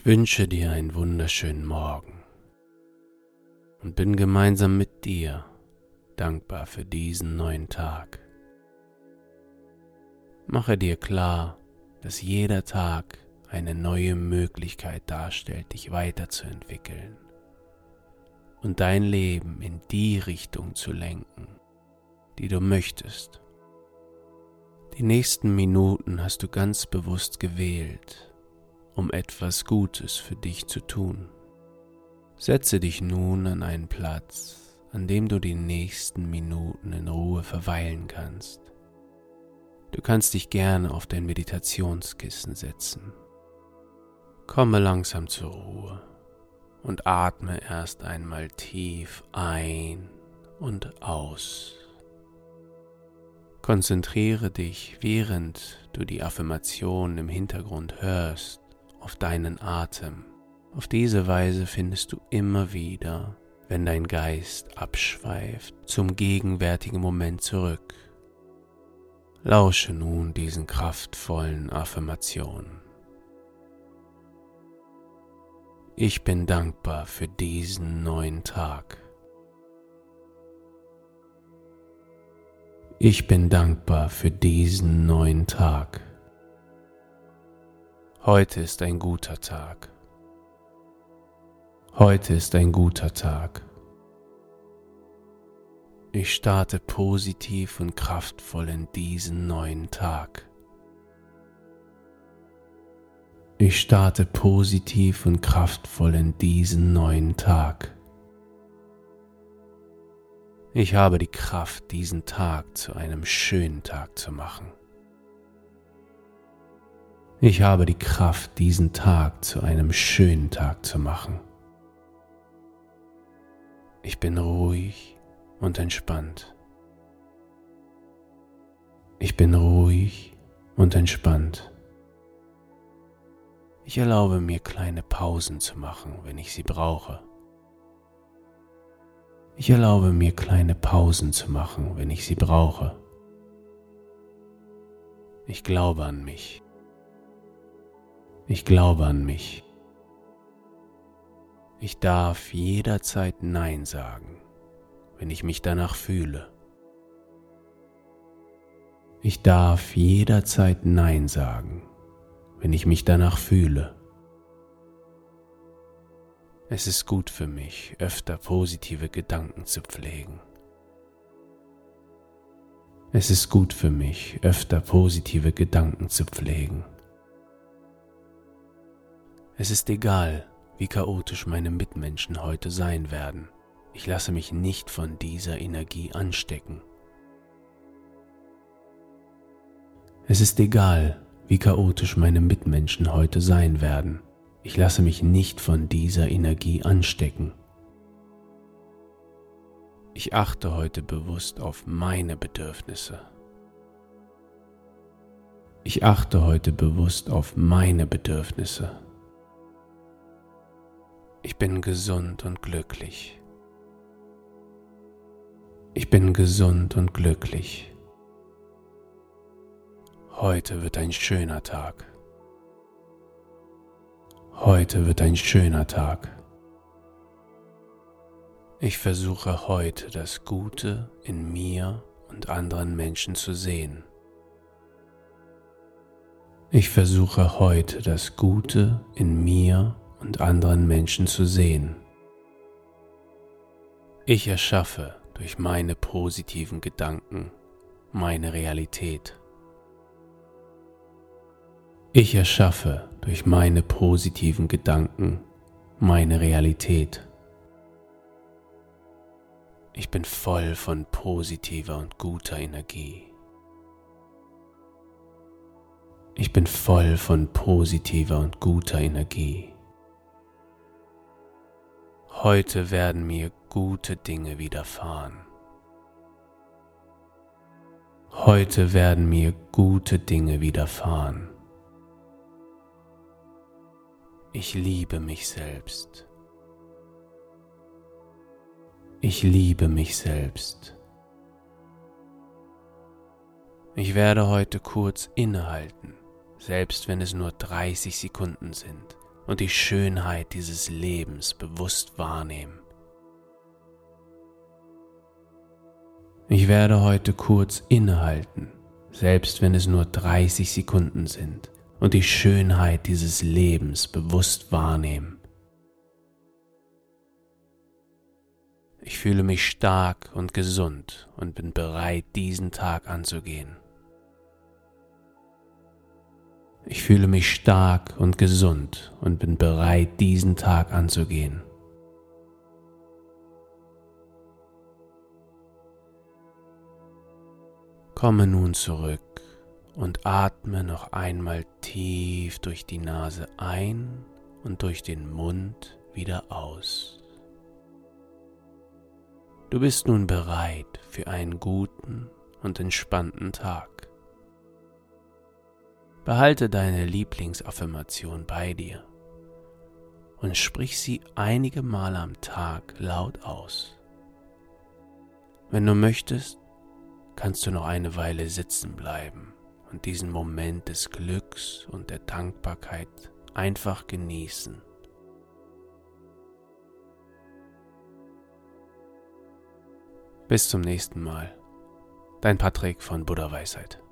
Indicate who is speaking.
Speaker 1: Ich wünsche dir einen wunderschönen Morgen und bin gemeinsam mit dir dankbar für diesen neuen Tag. Mache dir klar, dass jeder Tag eine neue Möglichkeit darstellt, dich weiterzuentwickeln und dein Leben in die Richtung zu lenken, die du möchtest. Die nächsten Minuten hast du ganz bewusst gewählt um etwas Gutes für dich zu tun. Setze dich nun an einen Platz, an dem du die nächsten Minuten in Ruhe verweilen kannst. Du kannst dich gerne auf dein Meditationskissen setzen. Komme langsam zur Ruhe und atme erst einmal tief ein und aus. Konzentriere dich, während du die Affirmation im Hintergrund hörst, auf deinen Atem. Auf diese Weise findest du immer wieder, wenn dein Geist abschweift, zum gegenwärtigen Moment zurück. Lausche nun diesen kraftvollen Affirmationen. Ich bin dankbar für diesen neuen Tag. Ich bin dankbar für diesen neuen Tag. Heute ist ein guter Tag. Heute ist ein guter Tag. Ich starte positiv und kraftvoll in diesen neuen Tag. Ich starte positiv und kraftvoll in diesen neuen Tag. Ich habe die Kraft, diesen Tag zu einem schönen Tag zu machen. Ich habe die Kraft, diesen Tag zu einem schönen Tag zu machen. Ich bin ruhig und entspannt. Ich bin ruhig und entspannt. Ich erlaube mir kleine Pausen zu machen, wenn ich sie brauche. Ich erlaube mir kleine Pausen zu machen, wenn ich sie brauche. Ich glaube an mich. Ich glaube an mich. Ich darf jederzeit Nein sagen, wenn ich mich danach fühle. Ich darf jederzeit Nein sagen, wenn ich mich danach fühle. Es ist gut für mich, öfter positive Gedanken zu pflegen. Es ist gut für mich, öfter positive Gedanken zu pflegen. Es ist egal, wie chaotisch meine Mitmenschen heute sein werden. Ich lasse mich nicht von dieser Energie anstecken. Es ist egal, wie chaotisch meine Mitmenschen heute sein werden. Ich lasse mich nicht von dieser Energie anstecken. Ich achte heute bewusst auf meine Bedürfnisse. Ich achte heute bewusst auf meine Bedürfnisse. Ich bin gesund und glücklich. Ich bin gesund und glücklich. Heute wird ein schöner Tag. Heute wird ein schöner Tag. Ich versuche heute das Gute in mir und anderen Menschen zu sehen. Ich versuche heute das Gute in mir und anderen Menschen zu sehen. Ich erschaffe durch meine positiven Gedanken meine Realität. Ich erschaffe durch meine positiven Gedanken meine Realität. Ich bin voll von positiver und guter Energie. Ich bin voll von positiver und guter Energie. Heute werden mir gute Dinge widerfahren. Heute werden mir gute Dinge widerfahren. Ich liebe mich selbst. Ich liebe mich selbst. Ich werde heute kurz innehalten, selbst wenn es nur 30 Sekunden sind und die Schönheit dieses Lebens bewusst wahrnehmen. Ich werde heute kurz innehalten, selbst wenn es nur 30 Sekunden sind, und die Schönheit dieses Lebens bewusst wahrnehmen. Ich fühle mich stark und gesund und bin bereit, diesen Tag anzugehen. Ich fühle mich stark und gesund und bin bereit, diesen Tag anzugehen. Komme nun zurück und atme noch einmal tief durch die Nase ein und durch den Mund wieder aus. Du bist nun bereit für einen guten und entspannten Tag. Behalte deine Lieblingsaffirmation bei dir und sprich sie einige Male am Tag laut aus. Wenn du möchtest, kannst du noch eine Weile sitzen bleiben und diesen Moment des Glücks und der Dankbarkeit einfach genießen. Bis zum nächsten Mal. Dein Patrick von Buddha Weisheit.